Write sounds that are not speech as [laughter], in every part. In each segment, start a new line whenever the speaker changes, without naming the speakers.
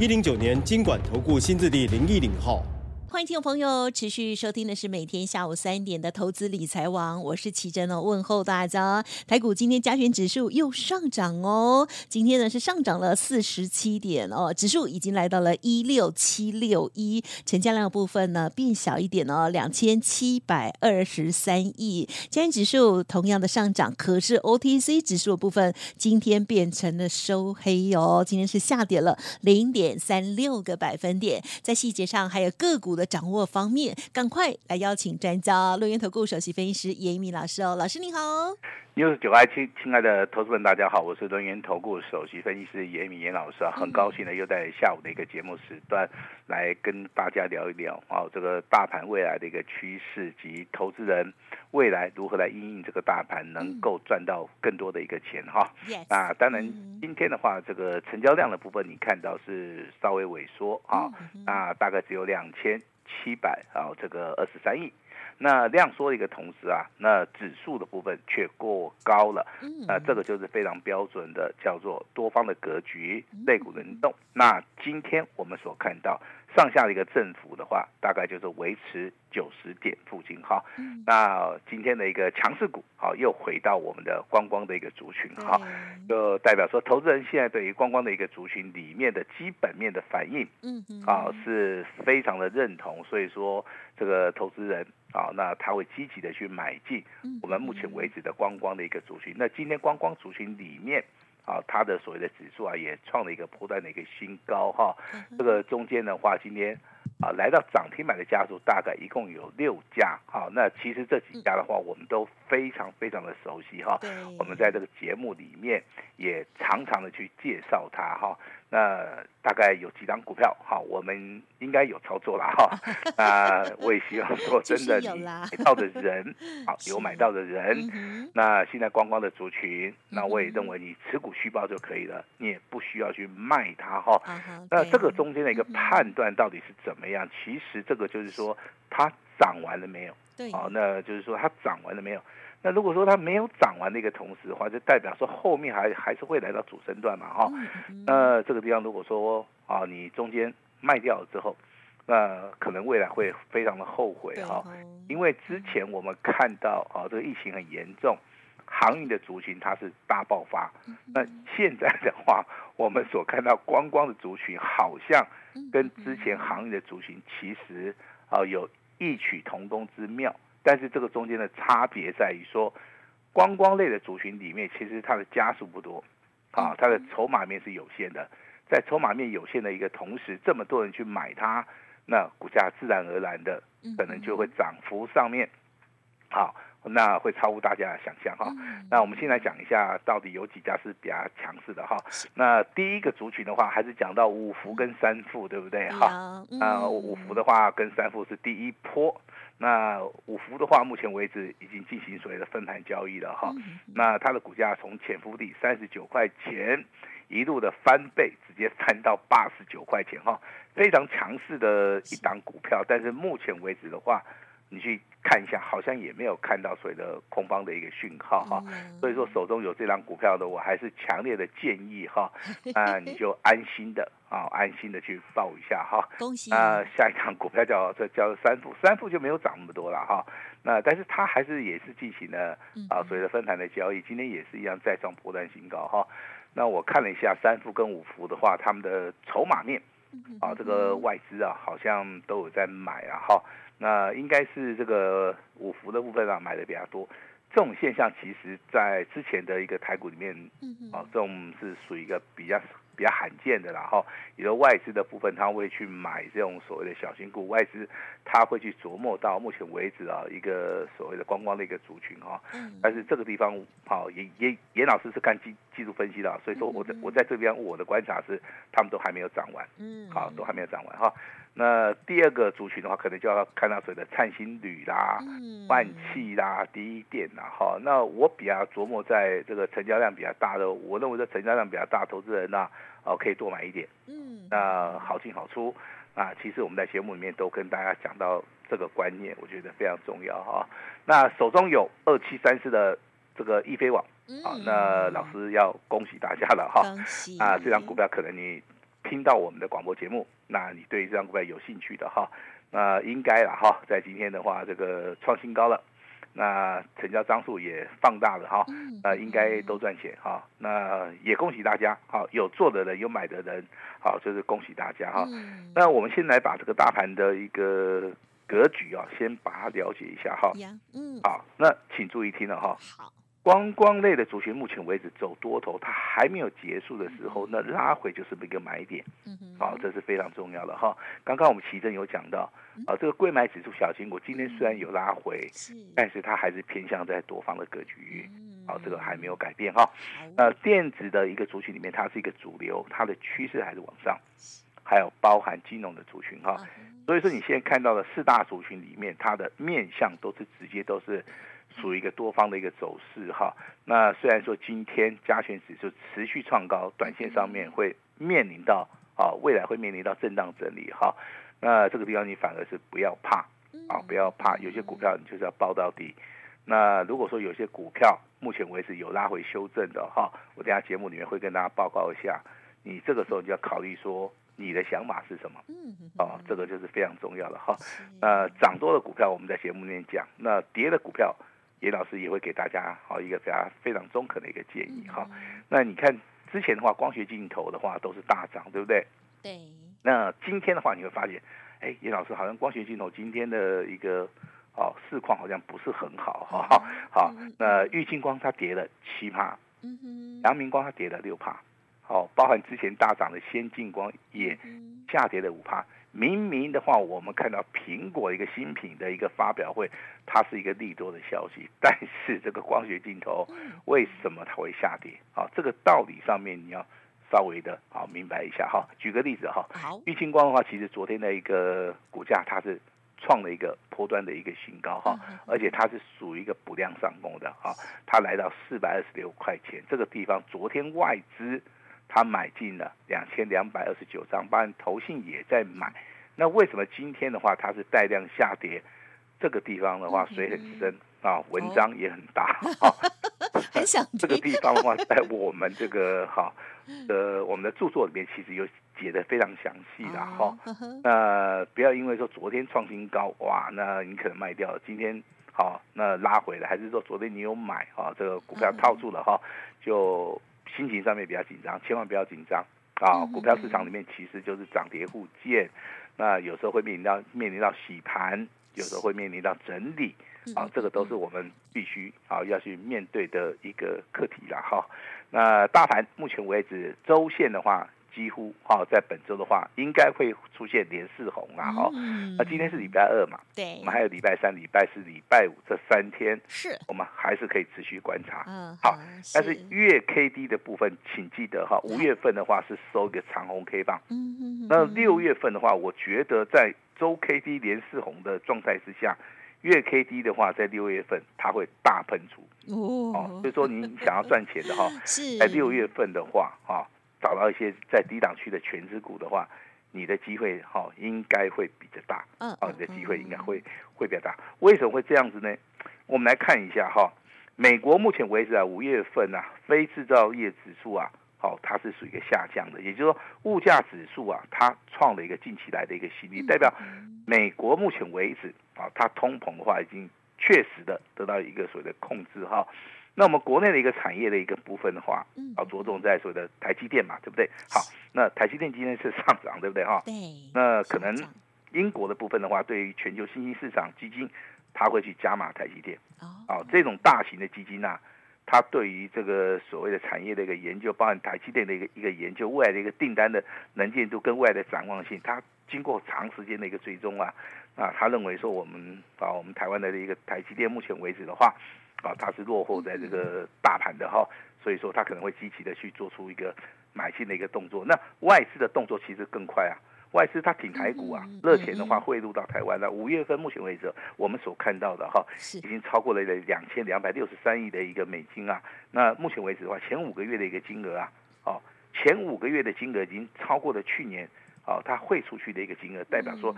一零九年金管投顾新字第零一零号。
欢迎听众朋友持续收听的是每天下午三点的投资理财王，我是奇珍哦，问候大家。台股今天加权指数又上涨哦，今天呢是上涨了四十七点哦，指数已经来到了一六七六一，成交量部分呢变小一点哦，两千七百二十三亿。加权指数同样的上涨，可是 OTC 指数的部分今天变成了收黑哦，今天是下跌了零点三六个百分点。在细节上还有个股的。掌握方面，赶快来邀请专家，轮源投顾首席分析师严一民老师哦，老师你好。
六九爱亲亲爱的投资们，大家好，我是轮源投顾首席分析师严一民严老师啊，很高兴呢又在下午的一个节目时段来跟大家聊一聊啊，这个大盘未来的一个趋势及投资人未来如何来应应这个大盘能够赚到更多的一个钱哈。那当然今天的话，这个成交量的部分你看到是稍微萎缩啊，那大概只有两千七百啊这个二十三亿。那量缩的一个同时啊，那指数的部分却过高了，那这个就是非常标准的叫做多方的格局，类股轮动。那今天我们所看到上下的一个振幅的话，大概就是维持九十点附近哈。那今天的一个强势股，好又回到我们的观光的一个族群哈，就代表说投资人现在对于观光的一个族群里面的基本面的反应，嗯啊是非常的认同，所以说这个投资人。啊，那他会积极的去买进我们目前为止的观光的一个族群。那今天观光族群里面，啊，它的所谓的指数啊，也创了一个波段的一个新高哈。这个中间的话，今天。啊，来到涨停板的家数大概一共有六家，哈，那其实这几家的话，我们都非常非常的熟悉哈。我们在这个节目里面也常常的去介绍它哈。那大概有几张股票，好，我们应该有操作了哈。[laughs] 那我也希望说，真的 [laughs] 你买到的人，[laughs] 好，有买到的人，那现在光光的族群，那我也认为你持股续报就可以了，你也不需要去卖它哈。那这个中间的一个判断到底是怎么样？其实这个就是说，它涨完了没有？对，好，那就是说它涨完了没有？那如果说它没有涨完的一个同时的话，就代表说后面还还是会来到主升段嘛，哈。那这个地方如果说啊，你中间卖掉了之后，那可能未来会非常的后悔哈，因为之前我们看到啊，这个疫情很严重。航运的族群它是大爆发，那现在的话，我们所看到观光的族群好像跟之前航运的族群其实啊有异曲同工之妙，但是这个中间的差别在于说，观光类的族群里面其实它的家数不多，啊，它的筹码面是有限的，在筹码面有限的一个同时，这么多人去买它，那股价自然而然的可能就会涨幅上面，好。那会超乎大家的想象哈。[laughs] 那我们先来讲一下，到底有几家是比较强势的哈。那第一个族群的话，还是讲到五福跟三富，对不对哈？那五福的话跟三富是第一波。那五福的话，目前为止已经进行所谓的分盘交易了哈。那它的股价从潜伏地三十九块钱，一路的翻倍，直接翻到八十九块钱哈，非常强势的一档股票。但是目前为止的话，你去看一下，好像也没有看到所谓的空方的一个讯号哈，所以说手中有这张股票的，我还是强烈的建议哈，[laughs] 啊，你就安心的啊，安心的去报一下哈。恭喜啊！下一张股票叫这叫三富，三富就没有涨那么多了哈，那但是它还是也是进行了啊所谓的分盘的交易，今天也是一样再创波段新高哈。那我看了一下三富跟五福的话，他们的筹码面啊，这个外资啊好像都有在买啊哈。那应该是这个五福的部分啊买的比较多，这种现象其实在之前的一个台股里面，啊，这种是属于一个比较比较罕见的，然后有的外资的部分他会去买这种所谓的小型股，外资他会去琢磨到目前为止啊一个所谓的观光的一个族群哈，但是这个地方好严严严老师是看技技术分析的，所以说我在我在这边我的观察是，他们都还没有涨完，
嗯，
好，都还没有涨完哈。那第二个族群的话，可能就要看到所谓的灿星铝啦、万气啦、第一电啦，哈。那我比较琢磨在这个成交量比较大的，我认为这成交量比较大，投资人呢，哦，可以多买一点，嗯，那好进好出。啊，其实我们在节目里面都跟大家讲到这个观念，我觉得非常重要哈。那手中有二七三四的这个易飞网，啊，那老师要恭喜大家了哈。啊，这张股票可能你听到我们的广播节目，那你对这张股票有兴趣的哈，那应该了哈，在今天的话，这个创新高了。那成交张数也放大了哈，呃，应该都赚钱哈。那也恭喜大家，哈，有做的人，有买的人，好，就是恭喜大家哈。那我们先来把这个大盘的一个格局啊，先把它了解一下哈。嗯，好，那请注意听了哈。好。观光类的族群，目前为止走多头，它还没有结束的时候，那拉回就是一个买点，好，这是非常重要的哈。刚刚我们奇正有讲到，啊，这个贵买指数小型股今天虽然有拉回，但是它还是偏向在多方的格局，好，这个还没有改变哈。呃，电子的一个族群里面，它是一个主流，它的趋势还是往上，还有包含金融的族群哈。所以说你现在看到的四大族群里面，它的面向都是直接都是。属于一个多方的一个走势哈，那虽然说今天加权指数持续创高，短线上面会面临到啊，未来会面临到震荡整理哈，那这个地方你反而是不要怕啊，不要怕，有些股票你就是要抱到底。那如果说有些股票目前为止有拉回修正的哈，我等下节目里面会跟大家报告一下，你这个时候你就要考虑说你的想法是什么，哦，这个就是非常重要的哈。那涨多的股票我们在节目里面讲，那跌的股票。严老师也会给大家好一个非常非常中肯的一个建议哈。那你看之前的话，光学镜头的话都是大涨，对不对？对。那今天的话，你会发现，哎，严老师好像光学镜头今天的一个哦市况好像不是很好哈。好，好，[laughs] 那玉金光它跌了七趴，嗯哼，阳明光它跌了六趴，好，包含之前大涨的先进光也下跌了五趴。明明的话，我们看到苹果一个新品的一个发表会，它是一个利多的消息，但是这个光学镜头为什么它会下跌？好，这个道理上面你要稍微的好明白一下哈。举个例子哈，玉清光的话，其实昨天的一个股价它是创了一个波段的一个新高哈，而且它是属于一个补量上攻的哈，它来到四百二十六块钱这个地方，昨天外资。他买进了两千两百二十九张，包含投信也在买。那为什么今天的话它是带量下跌？这个地方的话水很深啊，文章也很大 [laughs] 啊。很想这个地方的话，在我们这个哈呃我们的著作里面，其实有解的非常详细的哈。那不要因为说昨天创新高哇，那你可能卖掉了。今天好，那拉回来，还是说昨天你有买啊？这个股票套住了哈，就。心情上面比较紧张，千万不要紧张啊！股票市场里面其实就是涨跌互见，那有时候会面临到面临到洗盘，有时候会面临到整理啊，这个都是我们必须啊要去面对的一个课题了哈。那大盘目前为止周线的话。几乎哈，在本周的话，应该会出现连四红啊哈。那今天是礼拜二嘛，对，我们还有礼拜三、礼拜四、礼拜五这三天，是，我们还是可以持续观察。嗯，好，但是月 K D 的部分，请记得哈，五月份的话是收一个长红 K 棒。嗯嗯。那六月份的话，我觉得在周 K D 连四红的状态之下，月 K D 的话，在六月份它会大喷出。哦。所以说，你想要赚钱的哈，[laughs] 是，在六月份的话哈。找到一些在低档区的全资股的话，你的机会哈应该会比较大，嗯，哦，你的机会应该会会比较大。为什么会这样子呢？我们来看一下哈，美国目前为止啊，五月份啊，非制造业指数啊，好，它是属于一个下降的，也就是说，物价指数啊，它创了一个近期来的一个新低，代表美国目前为止啊，它通膨的话已经确实的得到一个所谓的控制哈。那我们国内的一个产业的一个部分的话，啊，着重在所谓的台积电嘛，对不对？好，那台积电今天是上涨，对不对？哈，对。那可能英国的部分的话，对于全球新兴市场基金，它会去加码台积电。哦。这种大型的基金啊，它对于这个所谓的产业的一个研究，包含台积电的一个一个研究，未来的一个订单的能见度跟未来的展望性，它经过长时间的一个追踪啊，啊，他认为说我们啊，我们台湾的一个台积电目前为止的话。啊，它是落后在这个大盘的哈，所以说它可能会积极的去做出一个买进的一个动作。那外资的动作其实更快啊，外资它挺台股啊，热钱的话汇入到台湾了。五月份目前为止，我们所看到的哈，已经超过了两千两百六十三亿的一个美金啊。那目前为止的话，前五个月的一个金额啊，哦，前五个月的金额已经超过了去年。好，它汇出去的一个金额，代表说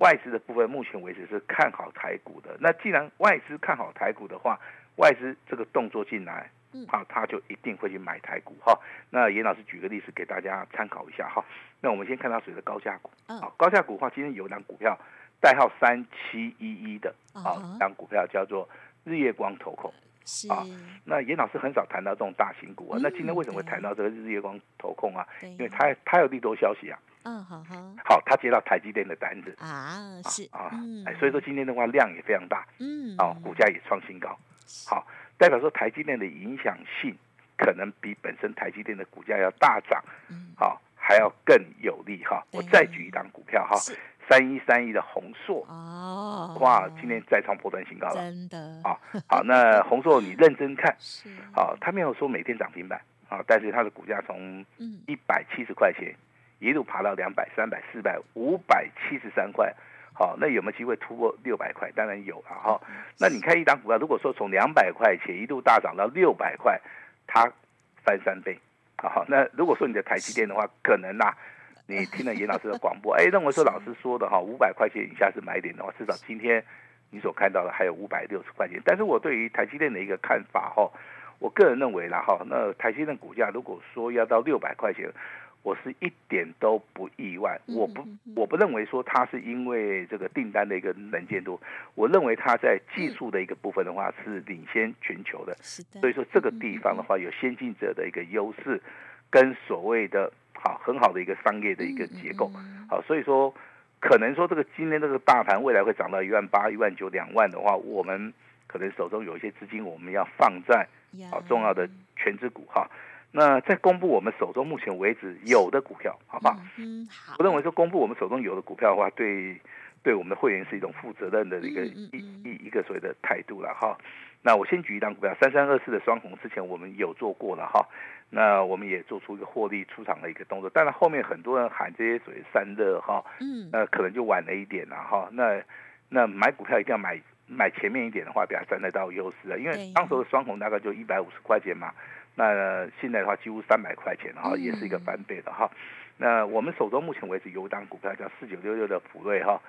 外资的部分目前为止是看好台股的。那既然外资看好台股的话，外资这个动作进来，好，他就一定会去买台股哈。那严老师举个例子给大家参考一下哈。那我们先看到谁的高价股？啊，高价股的话，今天有档股票代号三七一一的，好，档股票叫做日月光投控。啊，那严老师很少谈到这种大型股啊。那今天为什么会谈到这个日月光投控啊？因为他他有利多消息啊。嗯，好好，好，他接到台积电的单子啊，是啊，哎，所以说今天的话量也非常大，嗯，哦，股价也创新高，好，代表说台积电的影响性可能比本身台积电的股价要大涨，嗯，好，还要更有利哈。我再举一档股票哈，三一三一的宏硕。哦，哇，今天再创波段新高了，真的，好，好，那宏硕你认真看，[laughs] 好，他没有说每天涨停板，啊，但是它的股价从一百七十块钱。一路爬到两百、三百、四百、五百七十三块，好，那有没有机会突破六百块？当然有啊，哈。那你看一档股票，如果说从两百块钱一度大涨到六百块，它翻三倍，好，那如果说你的台积电的话，可能呐、啊，你听了严老师的广播，哎，认为说老师说的哈，五百块钱以下是买点的话，至少今天你所看到的还有五百六十块钱。但是我对于台积电的一个看法哈，我个人认为啦哈，那台积电股价如果说要到六百块钱。我是一点都不意外，我不我不认为说它是因为这个订单的一个能见度，我认为它在技术的一个部分的话是领先全球的，所以说这个地方的话有先进者的一个优势，跟所谓的好很好的一个商业的一个结构，好，所以说可能说这个今天这个大盘未来会涨到一万八、一万九、两万的话，我们可能手中有一些资金我们要放在好重要的全资股哈。那再公布我们手中目前为止有的股票，好不好？嗯，好。我认为说公布我们手中有的股票的话，对对我们的会员是一种负责任的一个一一一个所谓的态度了哈。那我先举一档股票，三三二四的双红，之前我们有做过了哈。那我们也做出一个获利出场的一个动作，当然后面很多人喊这些所谓散热哈，嗯，那可能就晚了一点了哈。那那买股票一定要买买前面一点的话，比较占得到优势啊，因为当时的双红大概就一百五十块钱嘛。那现在的话，几乎三百块钱哈，也是一个翻倍的哈。那我们手中目前为止有档股票叫四九六六的普瑞哈，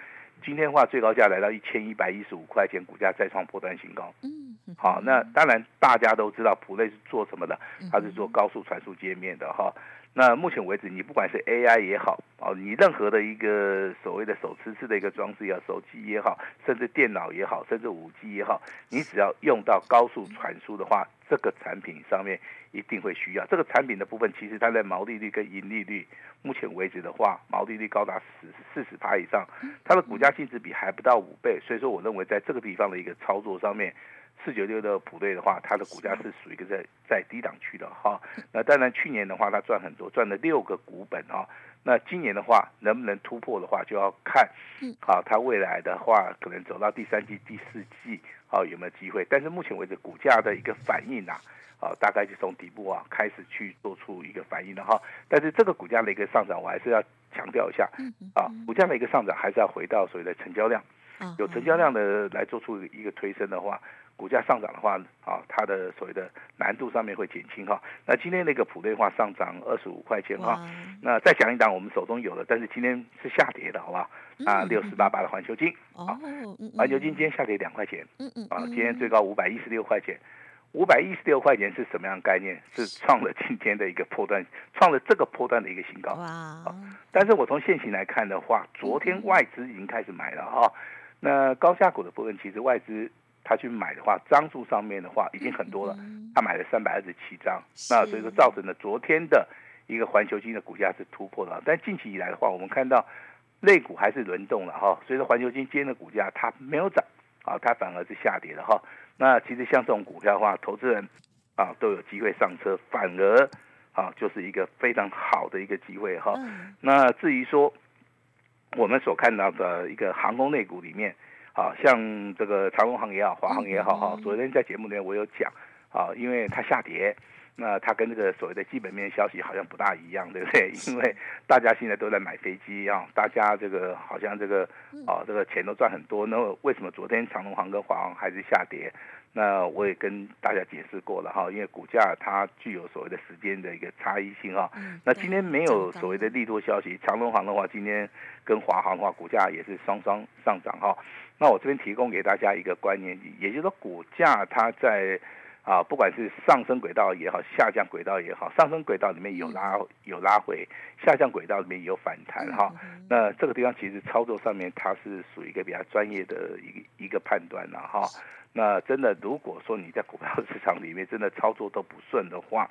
今天的话最高价来到一千一百一十五块钱，股价再创波段新高。嗯，好，那当然大家都知道普瑞是做什么的，它是做高速传输界面的哈。那目前为止，你不管是 AI 也好，哦，你任何的一个所谓的手持式的一个装置，要手机也好，甚至电脑也好，甚至五 G 也好，你只要用到高速传输的话，这个产品上面一定会需要。这个产品的部分，其实它的毛利率跟盈利率，目前为止的话，毛利率高达十四十趴以上，它的股价净值比还不到五倍，所以说我认为在这个地方的一个操作上面。四九六的普瑞的话，它的股价是属于一个在在低档区的哈。那当然去年的话，它赚很多，赚了六个股本哈。那今年的话，能不能突破的话，就要看，啊，它未来的话，可能走到第三季、第四季，啊，有没有机会？但是目前为止，股价的一个反应呐，啊，大概就从底部啊开始去做出一个反应了哈。但是这个股价的一个上涨，我还是要强调一下，啊，股价的一个上涨还是要回到所谓的成交量，有成交量的来做出一个推升的话。股价上涨的话，啊，它的所谓的难度上面会减轻哈。那今天那个普瑞话上涨二十五块钱哈。那再讲一档我们手中有的，但是今天是下跌的，好吧？啊，六四八八的环球金，啊，环球金今天下跌两块钱，啊，今天最高五百一十六块钱，五百一十六块钱是什么样的概念？是创了今天的一个破段，创了这个破段的一个新高。啊，但是我从现行来看的话，昨天外资已经开始买了哈。那高价股的部分，其实外资。他去买的话，张数上面的话已经很多了，他买了三百二十七张，那所以说造成了昨天的一个环球金的股价是突破了，但近期以来的话，我们看到类股还是轮动了哈，所以说环球金今天的股价它没有涨啊，它反而是下跌了哈。那其实像这种股票的话，投资人啊都有机会上车，反而啊就是一个非常好的一个机会哈。那至于说我们所看到的一个航空类股里面。啊，像这个长隆行也好，华航也好哈，昨天在节目里面我有讲啊，因为它下跌。那它跟这个所谓的基本面消息好像不大一样，对不对？因为大家现在都在买飞机啊，大家这个好像这个啊，这个钱都赚很多。那为什么昨天长隆航跟华航还是下跌？那我也跟大家解释过了哈，因为股价它具有所谓的时间的一个差异性哈。那今天没有所谓的利多消息，长隆航的话，今天跟华航的话，股价也是双双上涨哈。那我这边提供给大家一个观念，也就是说股价它在。啊，不管是上升轨道也好，下降轨道也好，上升轨道里面有拉有拉回，下降轨道里面有反弹哈。那这个地方其实操作上面它是属于一个比较专业的一个一个判断了哈。那真的如果说你在股票市场里面真的操作都不顺的话，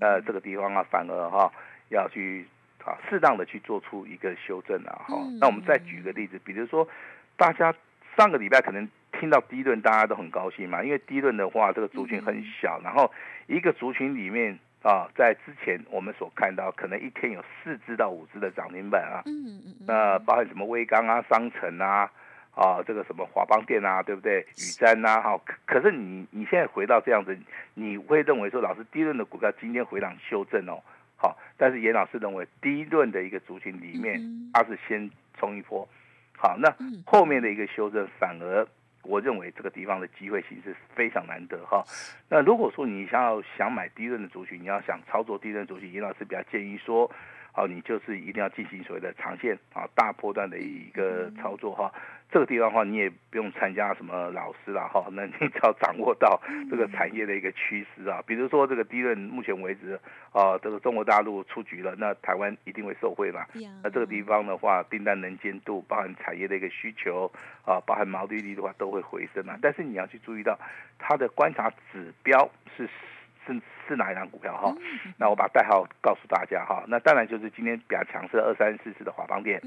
那这个地方啊反而哈要去啊适当的去做出一个修正啊哈。那我们再举个例子，比如说大家上个礼拜可能。听到第一轮大家都很高兴嘛，因为第一轮的话，这个族群很小，然后一个族群里面啊，在之前我们所看到，可能一天有四只到五只的涨停板啊，嗯嗯那包含什么威刚啊、商城啊，啊，这个什么华邦店啊，对不对？宇瞻啊，哈，可是你你现在回到这样子，你会认为说，老师第一轮的股票今天回档修正哦，好，但是严老师认为第一轮的一个族群里面，它是先冲一波，好，那后面的一个修正反而。我认为这个地方的机会其实非常难得哈。那如果说你想要想买低润的族群，你要想操作低润族群，尹老师比较建议说，好，你就是一定要进行所谓的长线啊大波段的一个操作哈。这个地方的话，你也不用参加什么老师了哈，那你只要掌握到这个产业的一个趋势啊，比如说这个低润目前为止啊，这个中国大陆出局了，那台湾一定会受惠嘛。那这个地方的话，订单能见度，包含产业的一个需求啊，包含毛利率的话，都会回升嘛。但是你要去注意到它的观察指标是。是是哪一档股票哈？那我把代号告诉大家哈。那当然就是今天比较强势二三四四的华邦电，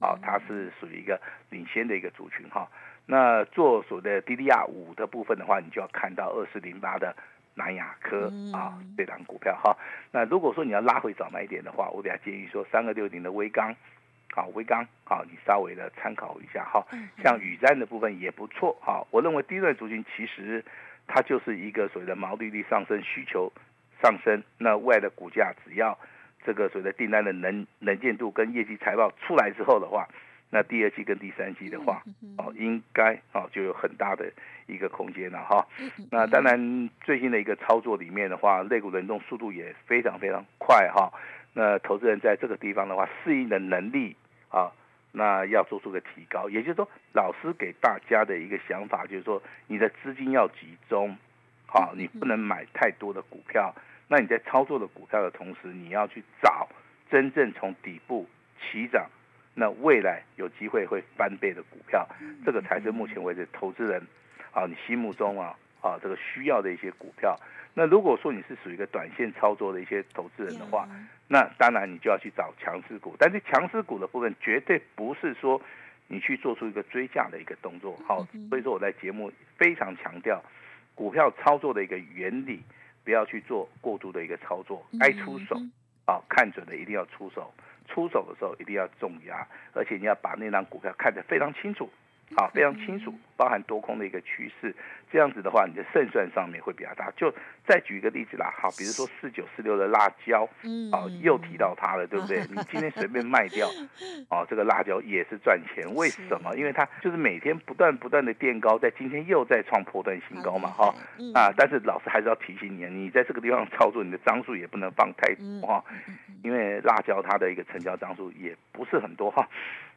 啊，它是属于一个领先的一个族群哈。那做所谓的 DDR 五的部分的话，你就要看到二四零八的南亚科啊这档股票哈。那如果说你要拉回早买点的话，我比较建议说三二六零的微钢，好微刚，好你稍微的参考一下哈。像宇瞻的部分也不错哈。我认为第一段族群其实。它就是一个所谓的毛利率上升、需求上升，那未来的股价只要这个所谓的订单的能能见度跟业绩财报出来之后的话，那第二季跟第三季的话，哦，应该哦就有很大的一个空间了哈。那当然最新的一个操作里面的话，类股轮动速度也非常非常快哈。那投资人在这个地方的话，适应的能力啊。那要做出个提高，也就是说，老师给大家的一个想法就是说，你的资金要集中，好，你不能买太多的股票。那你在操作的股票的同时，你要去找真正从底部起涨，那未来有机会会翻倍的股票，这个才是目前为止投资人啊，你心目中啊啊这个需要的一些股票。那如果说你是属于一个短线操作的一些投资人的话，那当然你就要去找强势股。但是强势股的部分绝对不是说你去做出一个追价的一个动作。好，所以说我在节目非常强调股票操作的一个原理，不要去做过度的一个操作。该出手啊，看准了一定要出手，出手的时候一定要重压，而且你要把那张股票看得非常清楚。好，非常清楚，包含多空的一个趋势，这样子的话，你的胜算上面会比较大。就再举一个例子啦，好，比如说四九四六的辣椒，啊，又提到它了，对不对？[laughs] 你今天随便卖掉，哦，这个辣椒也是赚钱。为什么？因为它就是每天不断不断的垫高，在今天又在创破断新高嘛，哈，啊，但是老师还是要提醒你，你在这个地方操作，你的张数也不能放太多哈，因为辣椒它的一个成交张数也不是很多哈。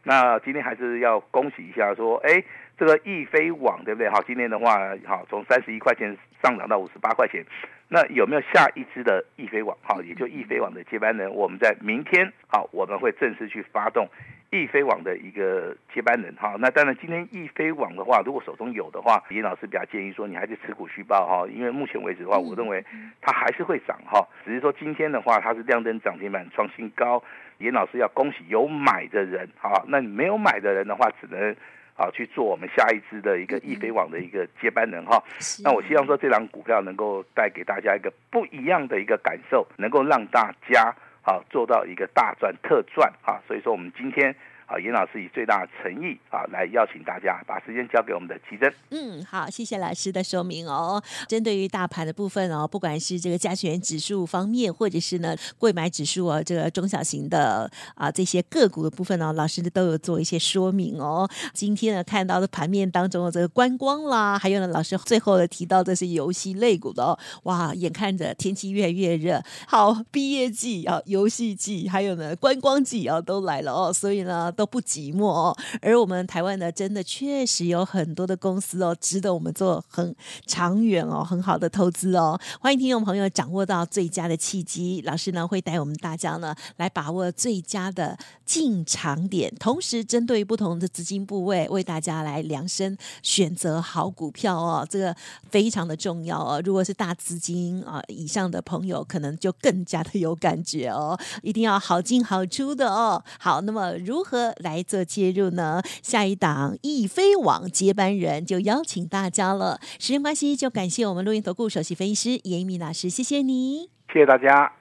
那今天还是要恭喜一下，说，哎，这个易飞网对不对？好，今天的话，好，从三十一块钱上涨到五十八块钱，那有没有下一支的易飞网？好，也就易飞网的接班人，我们在明天，好，我们会正式去发动易飞网的一个接班人，哈。那当然，今天易飞网的话，如果手中有的话，严老师比较建议说，你还是持股续报哈，因为目前为止的话，我认为它还是会涨哈，只是说今天的话，它是亮灯涨停板创新高。严老师要恭喜有买的人，好，那你没有买的人的话，只能啊去做我们下一支的一个易飞网的一个接班人哈。那我希望说这档股票能够带给大家一个不一样的一个感受，能够让大家啊做到一个大赚特赚啊。所以说我们今天啊，严老师以最大的诚意啊，来邀请大家把时间交给我们的琦蓁。
嗯，好，谢谢老师的说明哦。针对于大盘的部分哦，不管是这个加权指数方面，或者是呢柜买指数哦，这个中小型的啊这些个股的部分呢、哦，老师都有做一些说明哦。今天呢看到的盘面当中的这个观光啦，还有呢老师最后的提到的是游戏类股的哦，哇，眼看着天气越来越热，好，毕业季啊，游戏季，还有呢观光季啊都来了哦，所以呢。都不寂寞哦，而我们台湾呢，真的确实有很多的公司哦，值得我们做很长远哦，很好的投资哦。欢迎听众朋友掌握到最佳的契机，老师呢会带我们大家呢来把握最佳的进场点，同时针对不同的资金部位，为大家来量身选择好股票哦，这个非常的重要哦。如果是大资金啊以上的朋友，可能就更加的有感觉哦，一定要好进好出的哦。好，那么如何？来做介入呢？下一档易飞网接班人就邀请大家了。时间关系，就感谢我们录音投顾首席分析师严一鸣老师，谢谢你，
谢谢大家。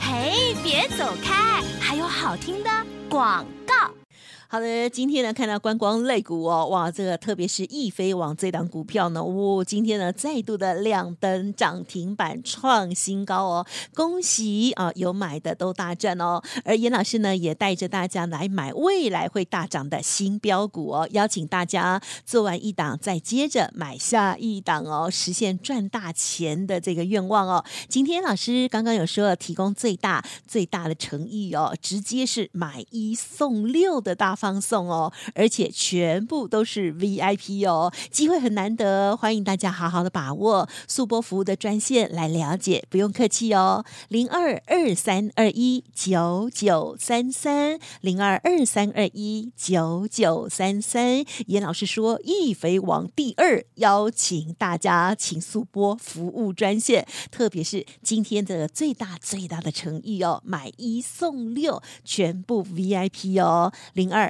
嘿，别走开，还有好听的广告。
好的，今天呢看到观光类股哦，哇，这个特别是易飞网这档股票呢，哇，今天呢再度的亮灯涨停板创新高哦，恭喜啊，有买的都大赚哦。而严老师呢也带着大家来买未来会大涨的新标股哦，邀请大家做完一档再接着买下一档哦，实现赚大钱的这个愿望哦。今天老师刚刚有说提供最大最大的诚意哦，直接是买一送六的大。放送哦，而且全部都是 VIP 哦，机会很难得，欢迎大家好好的把握速播服务的专线来了解，不用客气哦，零二二三二一九九三三零二二三二一九九三三，严老师说易肥王第二邀请大家请速播服务专线，特别是今天的最大最大的诚意哦，买一送六，全部 VIP 哦，零二